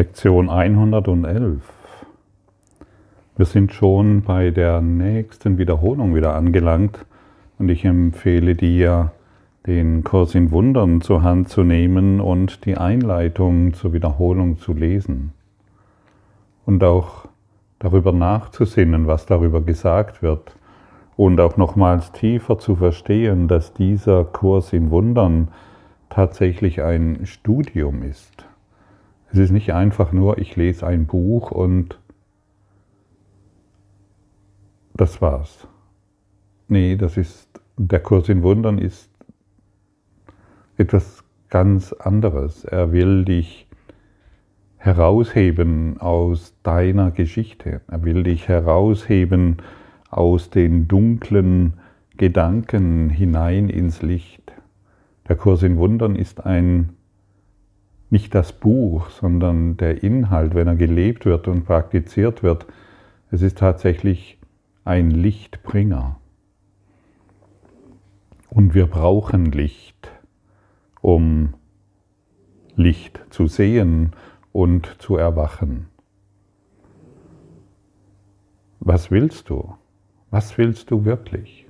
Lektion 111. Wir sind schon bei der nächsten Wiederholung wieder angelangt und ich empfehle dir, den Kurs in Wundern zur Hand zu nehmen und die Einleitung zur Wiederholung zu lesen. Und auch darüber nachzusinnen, was darüber gesagt wird. Und auch nochmals tiefer zu verstehen, dass dieser Kurs in Wundern tatsächlich ein Studium ist. Es ist nicht einfach nur, ich lese ein Buch und das war's. Nee, das ist, der Kurs in Wundern ist etwas ganz anderes. Er will dich herausheben aus deiner Geschichte. Er will dich herausheben aus den dunklen Gedanken hinein ins Licht. Der Kurs in Wundern ist ein nicht das Buch, sondern der Inhalt, wenn er gelebt wird und praktiziert wird, es ist tatsächlich ein Lichtbringer. Und wir brauchen Licht, um Licht zu sehen und zu erwachen. Was willst du? Was willst du wirklich?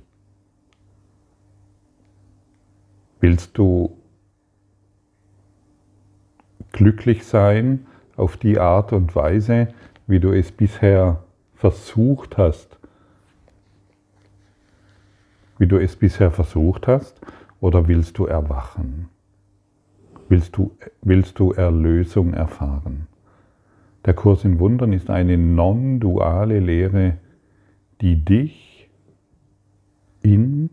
Willst du glücklich sein auf die Art und Weise, wie du es bisher versucht hast, wie du es bisher versucht hast, oder willst du erwachen? Willst du, willst du Erlösung erfahren? Der Kurs in Wundern ist eine non-duale Lehre, die dich in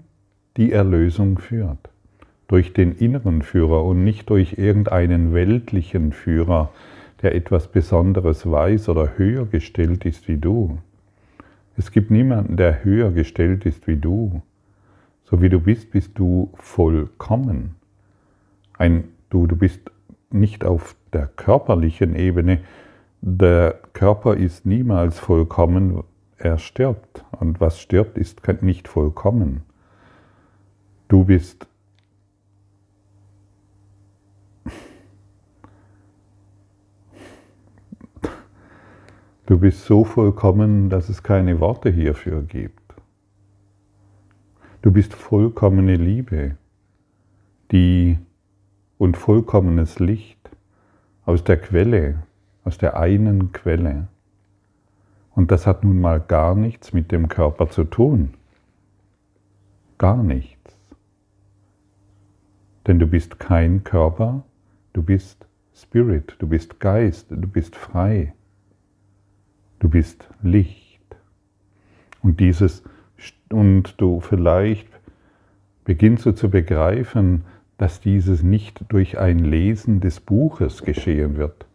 die Erlösung führt durch den inneren Führer und nicht durch irgendeinen weltlichen Führer, der etwas Besonderes weiß oder höher gestellt ist wie du. Es gibt niemanden, der höher gestellt ist wie du. So wie du bist, bist du vollkommen. Ein, du, du bist nicht auf der körperlichen Ebene. Der Körper ist niemals vollkommen, er stirbt. Und was stirbt, ist nicht vollkommen. Du bist Du bist so vollkommen, dass es keine Worte hierfür gibt. Du bist vollkommene Liebe, die und vollkommenes Licht aus der Quelle, aus der einen Quelle. Und das hat nun mal gar nichts mit dem Körper zu tun. Gar nichts. Denn du bist kein Körper, du bist Spirit, du bist Geist, du bist frei. Du bist Licht. Und dieses, und du vielleicht beginnst du zu begreifen, dass dieses nicht durch ein Lesen des Buches geschehen wird.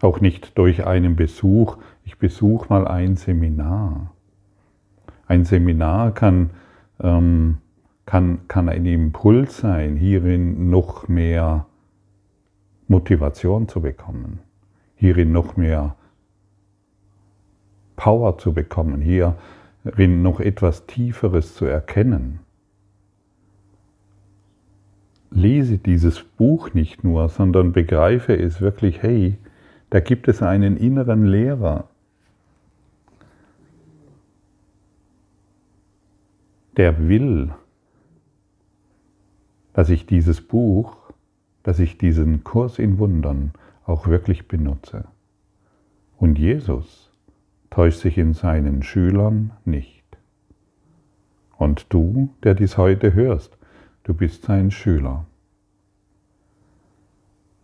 Auch nicht durch einen Besuch. Ich besuche mal ein Seminar. Ein Seminar kann, ähm, kann, kann ein Impuls sein, hierin noch mehr Motivation zu bekommen, hierin noch mehr Power zu bekommen, hierin noch etwas Tieferes zu erkennen. Lese dieses Buch nicht nur, sondern begreife es wirklich, hey, da gibt es einen inneren Lehrer, der will, dass ich dieses Buch dass ich diesen Kurs in Wundern auch wirklich benutze. Und Jesus täuscht sich in seinen Schülern nicht. Und du, der dies heute hörst, du bist sein Schüler.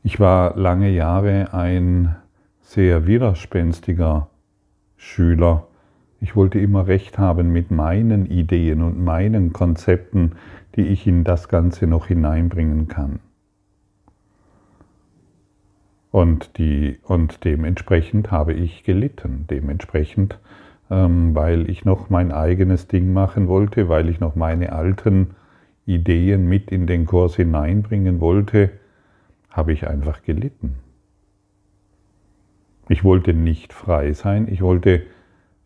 Ich war lange Jahre ein sehr widerspenstiger Schüler. Ich wollte immer recht haben mit meinen Ideen und meinen Konzepten, die ich in das Ganze noch hineinbringen kann. Und, die, und dementsprechend habe ich gelitten. Dementsprechend, ähm, weil ich noch mein eigenes Ding machen wollte, weil ich noch meine alten Ideen mit in den Kurs hineinbringen wollte, habe ich einfach gelitten. Ich wollte nicht frei sein, ich wollte,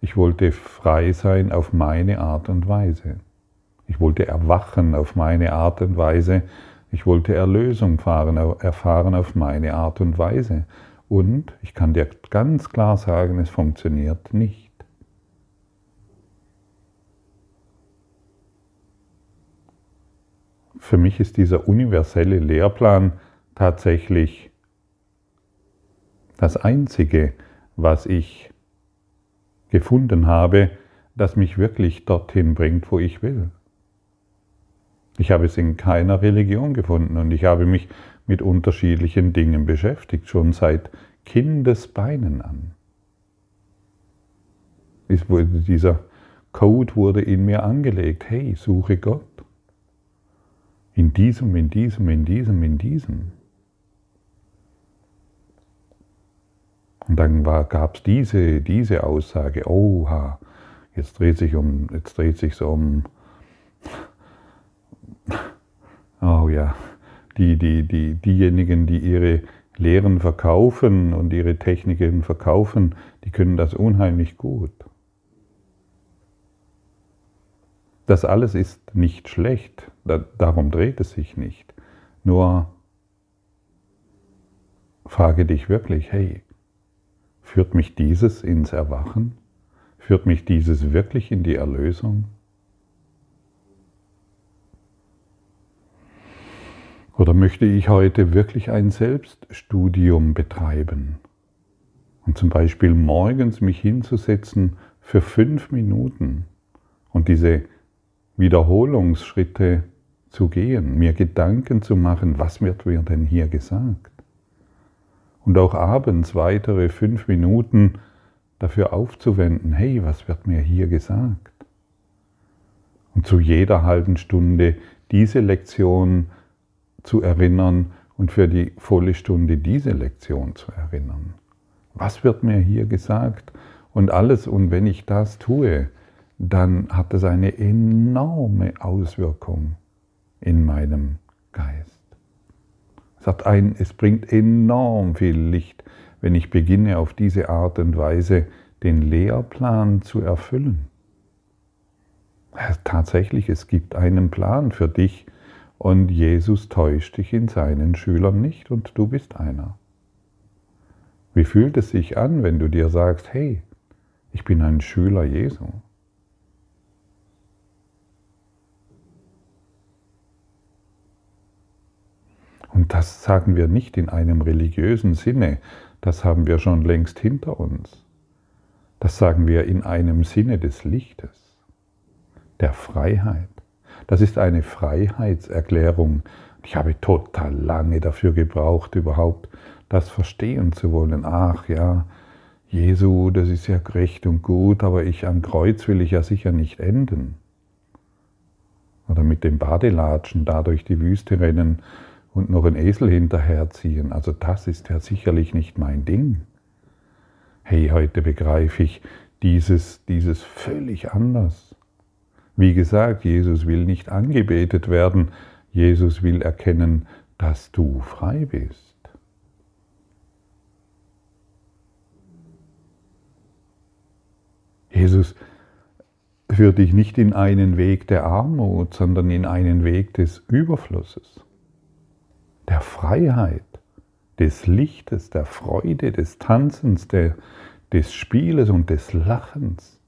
ich wollte frei sein auf meine Art und Weise. Ich wollte erwachen auf meine Art und Weise. Ich wollte Erlösung erfahren auf meine Art und Weise. Und ich kann dir ganz klar sagen, es funktioniert nicht. Für mich ist dieser universelle Lehrplan tatsächlich das Einzige, was ich gefunden habe, das mich wirklich dorthin bringt, wo ich will. Ich habe es in keiner Religion gefunden und ich habe mich mit unterschiedlichen Dingen beschäftigt, schon seit Kindesbeinen an. Dieser Code wurde in mir angelegt, hey, suche Gott. In diesem, in diesem, in diesem, in diesem. Und dann gab es diese, diese Aussage, oha, jetzt dreht sich um, jetzt dreht sich so um, oh ja, die, die, die, diejenigen, die ihre Lehren verkaufen und ihre Techniken verkaufen, die können das unheimlich gut. Das alles ist nicht schlecht, darum dreht es sich nicht. Nur frage dich wirklich, hey, führt mich dieses ins Erwachen? Führt mich dieses wirklich in die Erlösung? Oder möchte ich heute wirklich ein Selbststudium betreiben? Und zum Beispiel morgens mich hinzusetzen für fünf Minuten und diese Wiederholungsschritte zu gehen, mir Gedanken zu machen, was wird mir denn hier gesagt? Und auch abends weitere fünf Minuten dafür aufzuwenden, hey, was wird mir hier gesagt? Und zu jeder halben Stunde diese Lektion zu erinnern und für die volle Stunde diese Lektion zu erinnern. Was wird mir hier gesagt? Und alles, und wenn ich das tue, dann hat es eine enorme Auswirkung in meinem Geist. Es, hat ein, es bringt enorm viel Licht, wenn ich beginne auf diese Art und Weise den Lehrplan zu erfüllen. Tatsächlich, es gibt einen Plan für dich und Jesus täuscht dich in seinen Schülern nicht und du bist einer. Wie fühlt es sich an, wenn du dir sagst, hey, ich bin ein Schüler Jesu? Und das sagen wir nicht in einem religiösen Sinne, das haben wir schon längst hinter uns. Das sagen wir in einem Sinne des Lichtes, der Freiheit. Das ist eine Freiheitserklärung. Ich habe total lange dafür gebraucht, überhaupt das verstehen zu wollen. Ach ja, Jesu, das ist ja gerecht und gut, aber ich am Kreuz will ich ja sicher nicht enden. Oder mit dem Badelatschen da durch die Wüste rennen und noch einen Esel hinterherziehen. Also das ist ja sicherlich nicht mein Ding. Hey, heute begreife ich dieses, dieses völlig anders. Wie gesagt, Jesus will nicht angebetet werden, Jesus will erkennen, dass du frei bist. Jesus führt dich nicht in einen Weg der Armut, sondern in einen Weg des Überflusses der Freiheit, des Lichtes, der Freude, des Tanzens, der, des Spieles und des Lachens.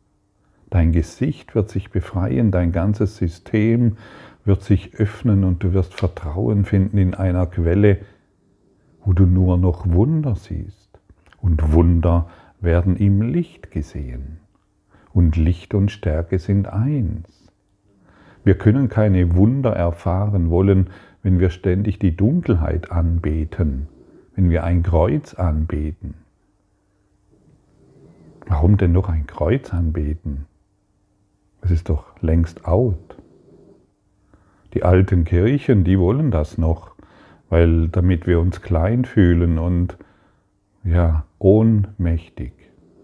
Dein Gesicht wird sich befreien, dein ganzes System wird sich öffnen und du wirst Vertrauen finden in einer Quelle, wo du nur noch Wunder siehst. Und Wunder werden im Licht gesehen. Und Licht und Stärke sind eins. Wir können keine Wunder erfahren wollen, wenn wir ständig die Dunkelheit anbeten, wenn wir ein Kreuz anbeten. Warum denn noch ein Kreuz anbeten? Es ist doch längst out. Die alten Kirchen, die wollen das noch, weil damit wir uns klein fühlen und ja, ohnmächtig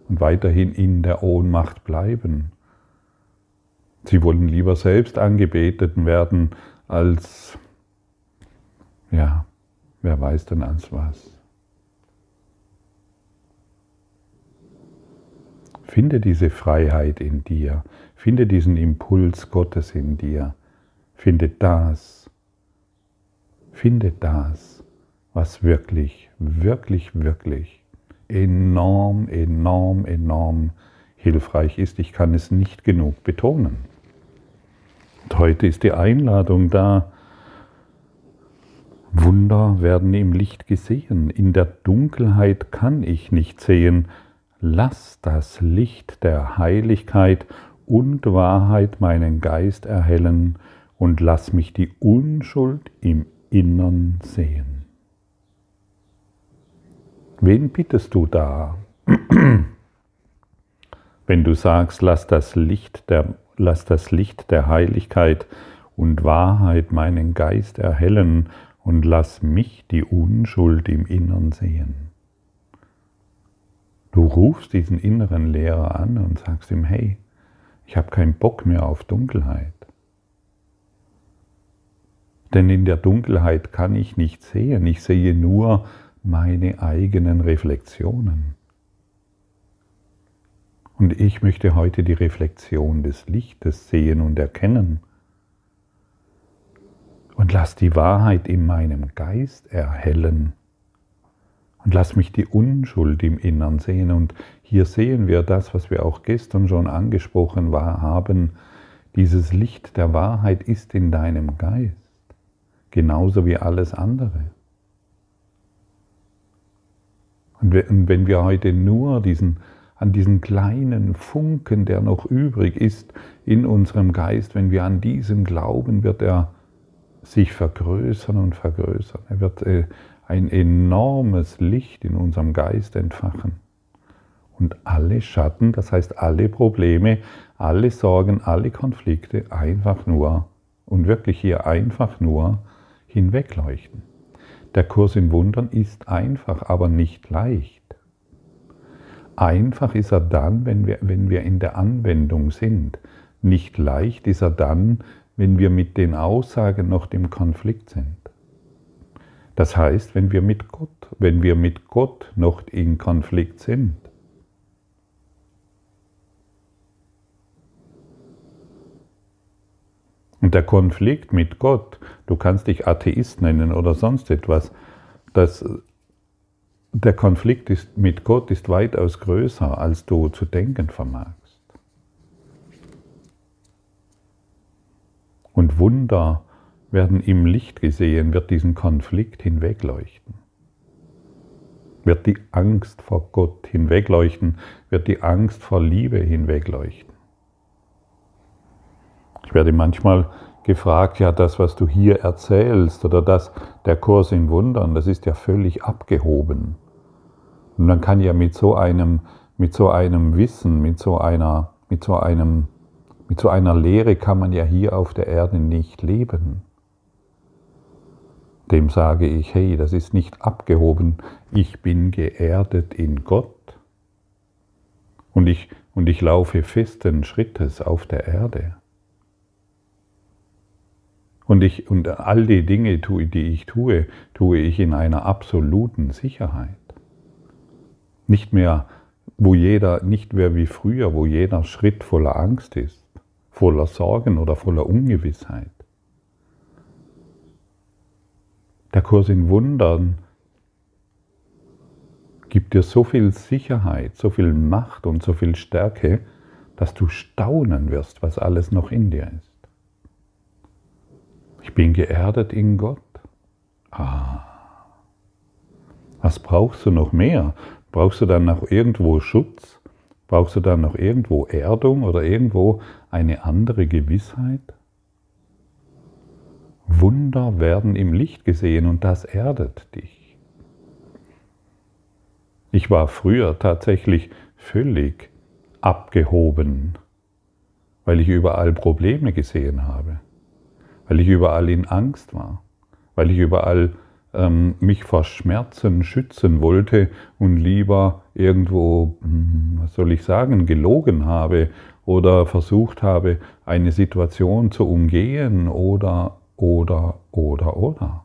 und weiterhin in der Ohnmacht bleiben. Sie wollen lieber selbst angebetet werden, als ja, wer weiß denn als was? Finde diese Freiheit in dir, finde diesen Impuls Gottes in dir, finde das, Finde das, was wirklich, wirklich, wirklich enorm, enorm, enorm hilfreich ist. Ich kann es nicht genug betonen. Und heute ist die Einladung da. Wunder werden im Licht gesehen. In der Dunkelheit kann ich nicht sehen. Lass das Licht der Heiligkeit und Wahrheit meinen Geist erhellen und lass mich die Unschuld im Innern sehen. Wen bittest du da? Wenn du sagst, lass das Licht der, lass das Licht der Heiligkeit und Wahrheit meinen Geist erhellen und lass mich die Unschuld im Innern sehen. Du rufst diesen inneren Lehrer an und sagst ihm, hey, ich habe keinen Bock mehr auf Dunkelheit. Denn in der Dunkelheit kann ich nicht sehen, ich sehe nur meine eigenen Reflexionen. Und ich möchte heute die Reflexion des Lichtes sehen und erkennen. Und lass die Wahrheit in meinem Geist erhellen. Und lass mich die Unschuld im Innern sehen. Und hier sehen wir das, was wir auch gestern schon angesprochen haben. Dieses Licht der Wahrheit ist in deinem Geist, genauso wie alles andere. Und wenn wir heute nur diesen, an diesen kleinen Funken, der noch übrig ist in unserem Geist, wenn wir an diesen glauben, wird er sich vergrößern und vergrößern. Er wird äh, ein enormes Licht in unserem Geist entfachen. Und alle Schatten, das heißt alle Probleme, alle Sorgen, alle Konflikte einfach nur und wirklich hier einfach nur hinwegleuchten. Der Kurs in Wundern ist einfach, aber nicht leicht. Einfach ist er dann, wenn wir, wenn wir in der Anwendung sind. Nicht leicht ist er dann, wenn wir mit den Aussagen noch im Konflikt sind. Das heißt, wenn wir mit Gott, wenn wir mit Gott noch in Konflikt sind. Und der Konflikt mit Gott, du kannst dich Atheist nennen oder sonst etwas, das, der Konflikt ist, mit Gott ist weitaus größer, als du zu denken vermagst. Und Wunder werden im Licht gesehen, wird diesen Konflikt hinwegleuchten. Wird die Angst vor Gott hinwegleuchten, wird die Angst vor Liebe hinwegleuchten. Ich werde manchmal gefragt, ja, das, was du hier erzählst oder das, der Kurs in Wundern, das ist ja völlig abgehoben. Und man kann ja mit so einem, mit so einem Wissen, mit so einer, mit so einem, mit so einer Lehre kann man ja hier auf der Erde nicht leben. Dem sage ich, hey, das ist nicht abgehoben, ich bin geerdet in Gott. Und ich, und ich laufe festen Schrittes auf der Erde. Und, ich, und all die Dinge, die ich tue, tue ich in einer absoluten Sicherheit. Nicht mehr, wo jeder, nicht mehr wie früher, wo jeder Schritt voller Angst ist, voller Sorgen oder voller Ungewissheit. Der Kurs in Wundern gibt dir so viel Sicherheit, so viel Macht und so viel Stärke, dass du staunen wirst, was alles noch in dir ist. Ich bin geerdet in Gott. Ah. Was brauchst du noch mehr? Brauchst du dann noch irgendwo Schutz? Brauchst du dann noch irgendwo Erdung oder irgendwo eine andere Gewissheit? Wunder werden im Licht gesehen und das erdet dich. Ich war früher tatsächlich völlig abgehoben, weil ich überall Probleme gesehen habe weil ich überall in Angst war, weil ich überall ähm, mich vor Schmerzen schützen wollte und lieber irgendwo, hm, was soll ich sagen, gelogen habe oder versucht habe, eine Situation zu umgehen oder, oder, oder, oder.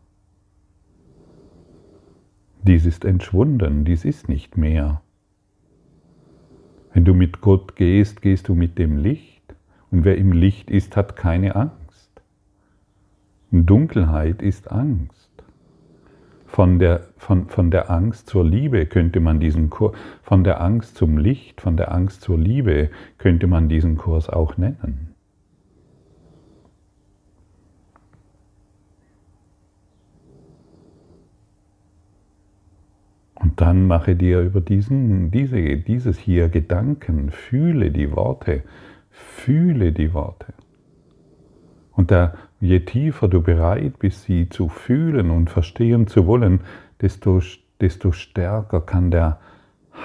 Dies ist entschwunden, dies ist nicht mehr. Wenn du mit Gott gehst, gehst du mit dem Licht. Und wer im Licht ist, hat keine Angst. Dunkelheit ist Angst. von der, von, von der Angst zur Liebe könnte man diesen Kurs, von der Angst zum Licht, von der Angst zur Liebe könnte man diesen Kurs auch nennen. Und dann mache dir über diesen, diese, dieses hier Gedanken, fühle die Worte, fühle die Worte. Und da, je tiefer du bereit bist, sie zu fühlen und verstehen zu wollen, desto, desto stärker kann der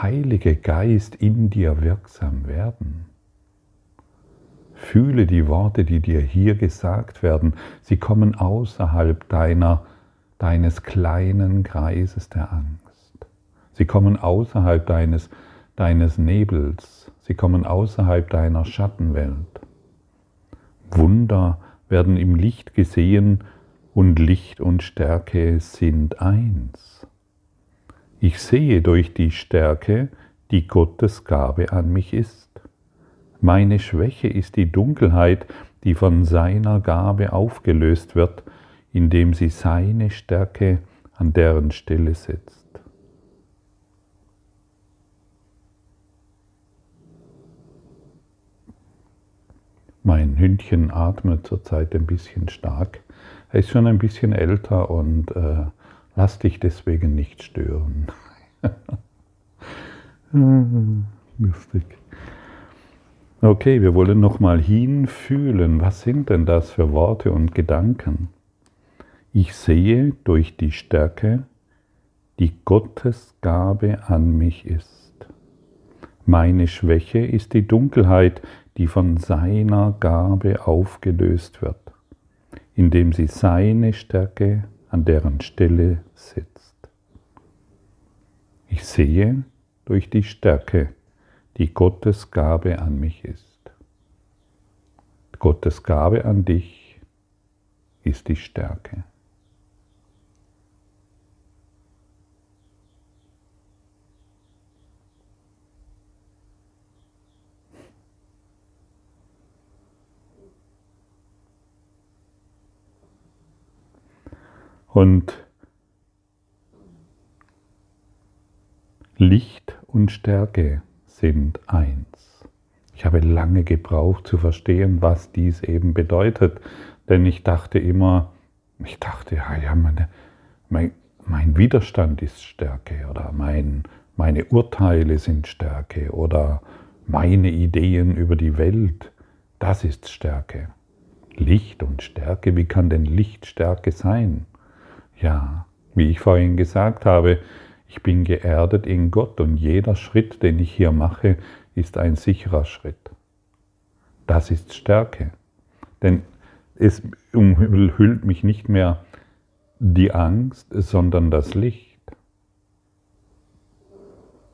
Heilige Geist in dir wirksam werden. Fühle die Worte, die dir hier gesagt werden. Sie kommen außerhalb deiner, deines kleinen Kreises der Angst. Sie kommen außerhalb deines, deines Nebels. Sie kommen außerhalb deiner Schattenwelt. Wunder werden im Licht gesehen und Licht und Stärke sind eins. Ich sehe durch die Stärke, die Gottes Gabe an mich ist. Meine Schwäche ist die Dunkelheit, die von seiner Gabe aufgelöst wird, indem sie seine Stärke an deren Stelle setzt. Mein Hündchen atmet zurzeit ein bisschen stark. Er ist schon ein bisschen älter und äh, lass dich deswegen nicht stören. Lustig. Okay, wir wollen nochmal hinfühlen. Was sind denn das für Worte und Gedanken? Ich sehe durch die Stärke, die Gottes Gabe an mich ist. Meine Schwäche ist die Dunkelheit, die von seiner Gabe aufgelöst wird, indem sie seine Stärke an deren Stelle setzt. Ich sehe durch die Stärke, die Gottes Gabe an mich ist. Gottes Gabe an dich ist die Stärke. Und Licht und Stärke sind eins. Ich habe lange gebraucht zu verstehen, was dies eben bedeutet, denn ich dachte immer, ich dachte, ja, ja meine, mein, mein Widerstand ist Stärke oder mein, meine Urteile sind Stärke oder meine Ideen über die Welt, das ist Stärke. Licht und Stärke, wie kann denn Licht Stärke sein? Ja, wie ich vorhin gesagt habe, ich bin geerdet in Gott und jeder Schritt, den ich hier mache, ist ein sicherer Schritt. Das ist Stärke. Denn es umhüllt mich nicht mehr die Angst, sondern das Licht.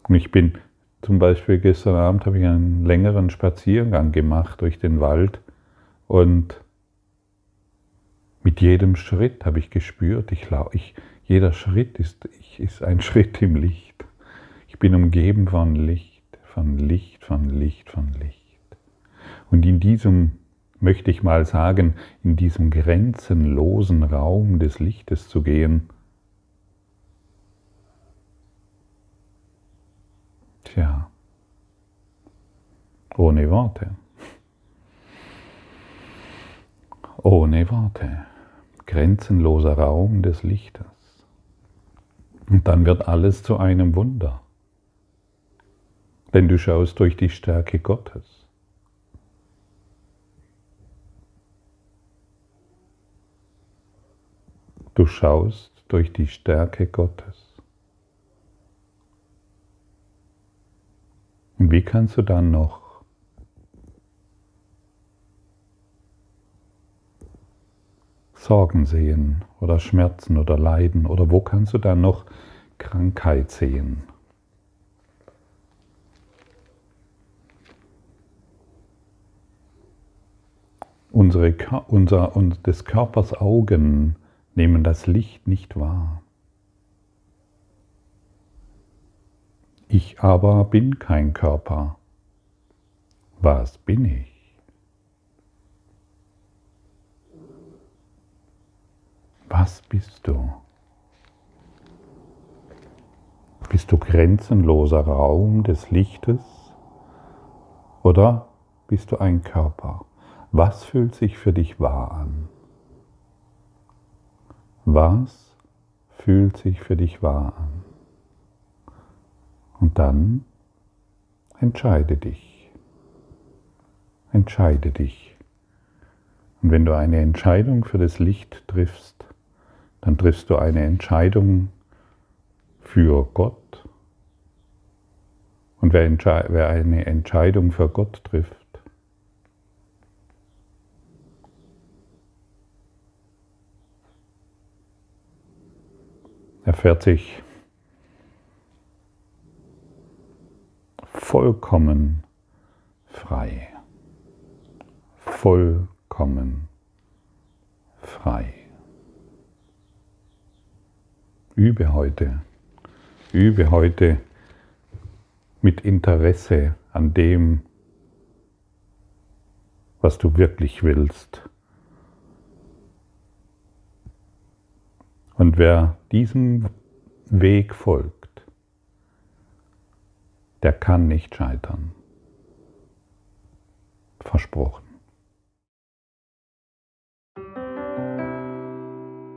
Und ich bin zum Beispiel gestern Abend habe ich einen längeren Spaziergang gemacht durch den Wald und mit jedem Schritt habe ich gespürt, ich, ich, jeder Schritt ist, ich, ist ein Schritt im Licht. Ich bin umgeben von Licht, von Licht, von Licht, von Licht. Und in diesem, möchte ich mal sagen, in diesem grenzenlosen Raum des Lichtes zu gehen, tja, ohne Worte. Ohne Worte grenzenloser Raum des Lichtes. Und dann wird alles zu einem Wunder. Denn du schaust durch die Stärke Gottes. Du schaust durch die Stärke Gottes. Und wie kannst du dann noch Sorgen sehen oder Schmerzen oder Leiden oder wo kannst du da noch Krankheit sehen? Unsere, unser, und des Körpers Augen nehmen das Licht nicht wahr. Ich aber bin kein Körper. Was bin ich? Was bist du? Bist du grenzenloser Raum des Lichtes oder bist du ein Körper? Was fühlt sich für dich wahr an? Was fühlt sich für dich wahr an? Und dann entscheide dich. Entscheide dich. Und wenn du eine Entscheidung für das Licht triffst, dann triffst du eine Entscheidung für Gott. Und wer, wer eine Entscheidung für Gott trifft, erfährt sich vollkommen frei. Vollkommen frei. Übe heute, übe heute mit Interesse an dem, was du wirklich willst. Und wer diesem Weg folgt, der kann nicht scheitern. Versprochen.